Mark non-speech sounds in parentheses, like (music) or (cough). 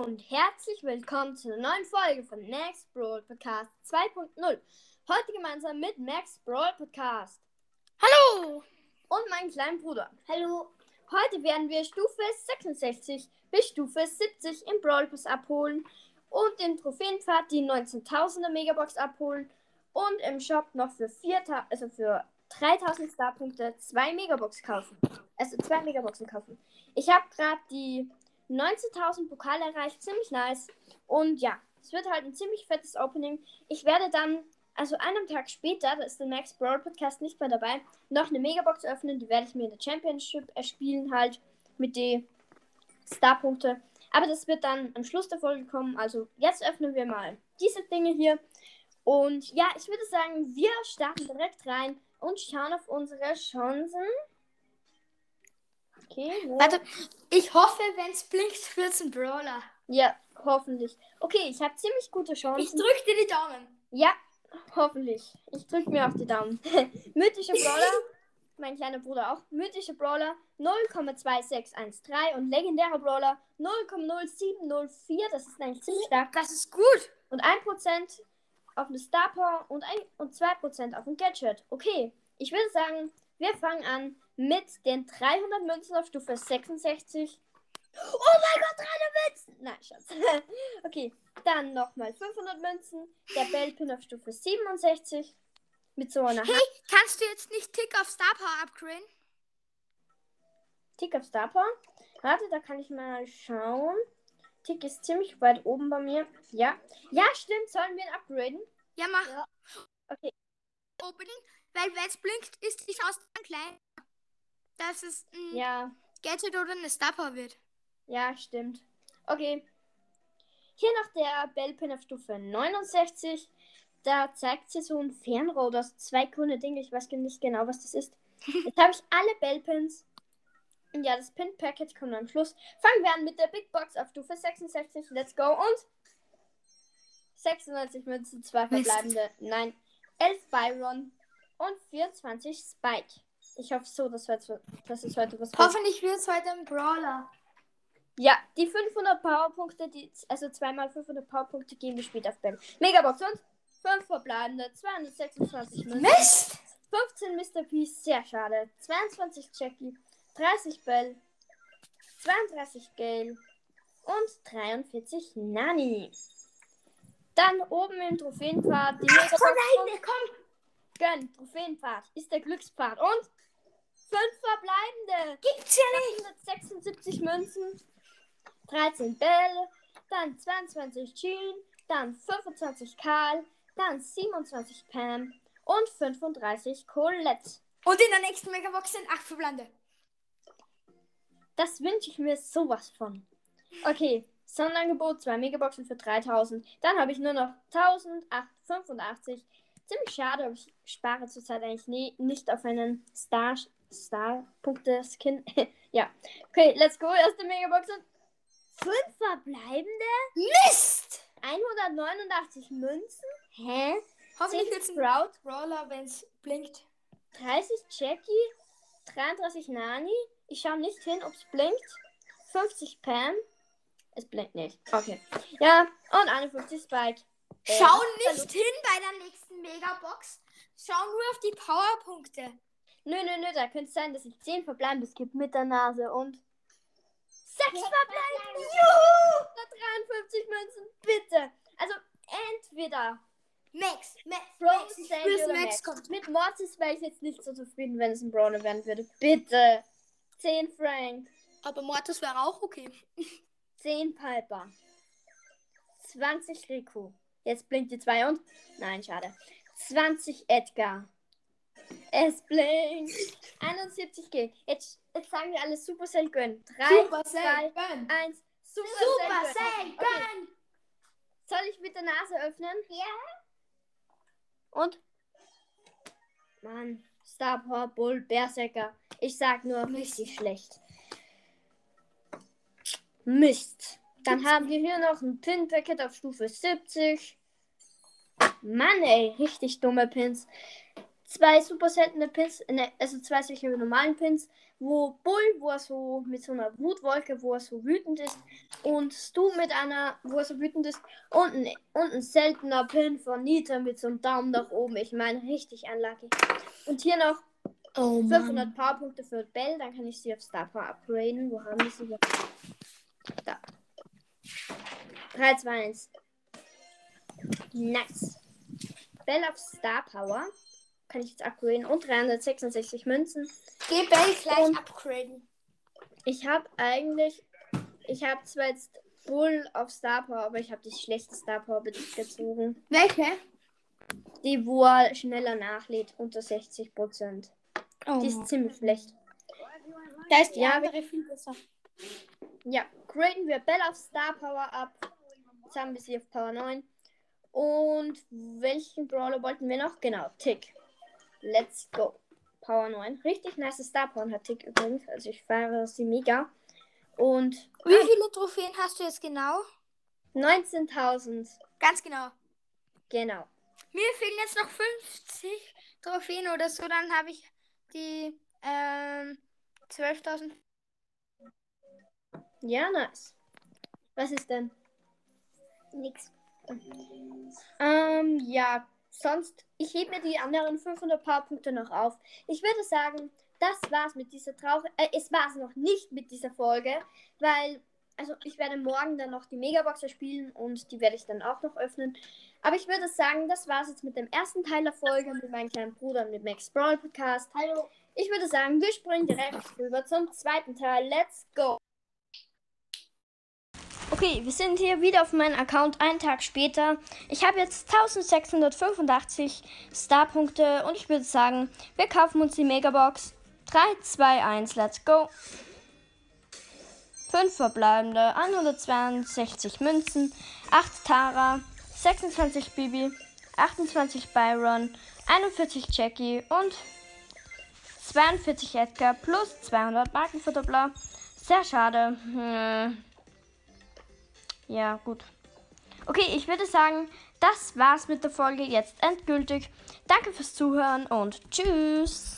und herzlich willkommen zu einer neuen Folge von Max Brawl Podcast 2.0. Heute gemeinsam mit Max Brawl Podcast Hallo! und meinem kleinen Bruder. Hallo! Heute werden wir Stufe 66 bis Stufe 70 im Brawl Pass abholen und im Trophäenpfad die 19.000er Megabox abholen und im Shop noch für 4, also für 3000 Starpunkte zwei Megabox kaufen. Also zwei Megaboxen kaufen. Ich habe gerade die 19.000 Pokale erreicht, ziemlich nice. Und ja, es wird halt ein ziemlich fettes Opening. Ich werde dann, also einen Tag später, da ist der Max Brawl Podcast nicht mehr dabei, noch eine Megabox öffnen. Die werde ich mir in der Championship erspielen, halt mit den Starpunkte. Aber das wird dann am Schluss der Folge kommen. Also jetzt öffnen wir mal diese Dinge hier. Und ja, ich würde sagen, wir starten direkt rein und schauen auf unsere Chancen. Okay, wo? Warte, ich hoffe, wenn es blinkt, (laughs) wird es ein Brawler. Ja, hoffentlich. Okay, ich habe ziemlich gute Chancen. Ich drück dir die Daumen. Ja, hoffentlich. Ich drücke mir auf die Daumen. (laughs) Mythische Brawler, (laughs) mein kleiner Bruder auch. Mythische Brawler 0,2613 und legendärer Brawler 0,0704. Das ist eigentlich ziemlich stark. Das ist gut. Und 1% auf eine Star Power und, ein, und 2% auf ein Gadget. Okay, ich würde sagen, wir fangen an mit den 300 Münzen auf Stufe 66. Oh mein Gott, 300 Münzen! Nein, Schatz. (laughs) okay, dann nochmal 500 Münzen. Der Bellpin auf Stufe 67. Mit so einer Hey, kannst du jetzt nicht Tick auf Star Power upgraden? Tick auf Star Power. Warte, da kann ich mal schauen. Tick ist ziemlich weit oben bei mir. Ja. Ja, stimmt. Sollen wir ihn upgraden? Ja, mach. Ja. Okay. Opening, weil wenn es blinkt, ist die Chance dann klein. Dass es ein Ja. Gadget oder eine Star Power wird. Ja, stimmt. Okay. Hier noch der Bellpin auf Stufe 69. Da zeigt sie so ein Fernrohr, das zwei grüne Dinge. Ich weiß nicht genau, was das ist. (laughs) Jetzt habe ich alle Bellpins. Und ja, das Pin-Packet kommt am Schluss. Fangen wir an mit der Big Box auf Stufe 66. Let's go. Und 96 Münzen, 2 Mist. verbleibende. Nein. 11 Byron und 24 Spike. Ich hoffe so, dass, heute, dass es heute was. Hoffentlich wird es heute ein Brawler. Ja, die 500 Powerpunkte, die, also zweimal 500 Powerpunkte geben wir später auf Ben. Megabox und 5 verbleibende, 226 Münzen, Mist! 15 Mr. P, sehr schade, 22 Jackie, 30 Bell, 32 Gale und 43 Nani. Dann oben im Trophäenpfad die Megabox Oh nein, komm! Gönn, Trophäenpfad ist der Glückspfad und 5 verbleibende. Gibt's ja nicht! 176 Münzen, 13 Bälle, dann 22 Jean, dann 25 Karl, dann 27 Pam und 35 Colette. Und in der nächsten Megabox sind 8 Verblande. Das wünsche ich mir sowas von. Okay, Sonderangebot, 2 Megaboxen für 3000. Dann habe ich nur noch 1085. Ziemlich schade, aber ich spare zurzeit eigentlich nie, nicht auf einen Star, Star Punkte Skin. (laughs) ja. Okay, let's go. Erste Megabox und 5 verbleibende. Mist! 189 Münzen. Hä? Hoffentlich 10 wird's ein Sprout. Brawler, wenn es blinkt. 30 Jackie. 33 Nani. Ich schaue nicht hin, ob es blinkt. 50 Pam. Es blinkt nicht. Okay. Ja, und 51 Spike. Äh, Schau da nicht hin bei der Megabox. Schau nur auf die Powerpunkte. Nö, nö, nö, da könnte es sein, dass ich 10 verbleiben es gibt mit der Nase und 6 verbleiben. Juhu! 53 Münzen, bitte. Also entweder Max, Max, Max, oder Max Max. kommt. Mit Mortis wäre ich jetzt nicht so zufrieden, wenn es ein Brawler werden würde. Bitte. 10 Frank, Aber Mortis wäre auch okay. 10 Piper, 20 Rico. Jetzt blinkt die 2 und. Nein, schade. 20 Edgar. Es blinkt. 71 G. Jetzt, jetzt sagen wir alle Supercell gönnen. 3, Supercell, 2, gönn. 1. Supercell, gönnen. Okay. gönn. Soll ich mit der Nase öffnen? Ja. Und? Mann, Star Power Bull, Berserker. Ich sag nur, richtig schlecht. Mist. Dann (laughs) haben wir hier noch ein Pin-Packet auf Stufe 70. Mann, ey, richtig dumme Pins. zwei super seltene Pins, ne, also zwei solche normalen Pins, wo Bull, wo er so mit so einer Wutwolke, wo er so wütend ist, und Stu mit einer, wo er so wütend ist, und ein, und ein seltener Pin von Nita mit so einem Daumen nach oben. Ich meine, richtig unlucky. Und hier noch Oh 500 Powerpunkte für Bell, dann kann ich sie auf Star Power upgraden. Wo haben wir sie? Da. 3, 2, 1. Nice. Bell auf Star Power. Kann ich jetzt upgraden. Und 366 Münzen. Geh Bell gleich Und- upgraden. Ich habe eigentlich. Ich habe zwar jetzt Bull auf Star Power, aber ich habe die schlechte Star Power gezogen. Welche? Die, wo er schneller nachlädt, unter 60%. Oh. Die ist ziemlich schlecht. da ist die Ja, andere viel besser. Ja, graden wir Bell auf Star Power ab. Jetzt haben wir sie auf Power 9. Und welchen Brawler wollten wir noch? Genau, Tick. Let's go. Power 9. Richtig nice Star Power hat Tick übrigens. Also ich feiere sie mega. Und Wie viele Trophäen hast du jetzt genau? 19.000. Ganz genau. Genau. Mir fehlen jetzt noch 50 Trophäen oder so, dann habe ich die ähm, 12.000. Ja, nice. Was ist denn? Nix. Ähm, ja, sonst, ich hebe mir die anderen 500 Powerpunkte noch auf. Ich würde sagen, das war's mit dieser Trauer. Äh, es war's noch nicht mit dieser Folge, weil, also ich werde morgen dann noch die Megaboxer spielen und die werde ich dann auch noch öffnen. Aber ich würde sagen, das war's jetzt mit dem ersten Teil der Folge mit meinem kleinen Bruder und mit Max Brawl Podcast. Hallo. Ich würde sagen, wir springen direkt rüber zum zweiten Teil. Let's go! Okay, wir sind hier wieder auf meinem Account einen Tag später. Ich habe jetzt 1685 Starpunkte und ich würde sagen, wir kaufen uns die Megabox. 3, 2, 1, let's go. 5 verbleibende, 162 Münzen, 8 Tara, 26 Bibi, 28 Byron, 41 Jackie und 42 Edgar plus 200 Markenverdoppler. Sehr schade. Hm. Ja, gut. Okay, ich würde sagen, das war's mit der Folge jetzt endgültig. Danke fürs Zuhören und tschüss.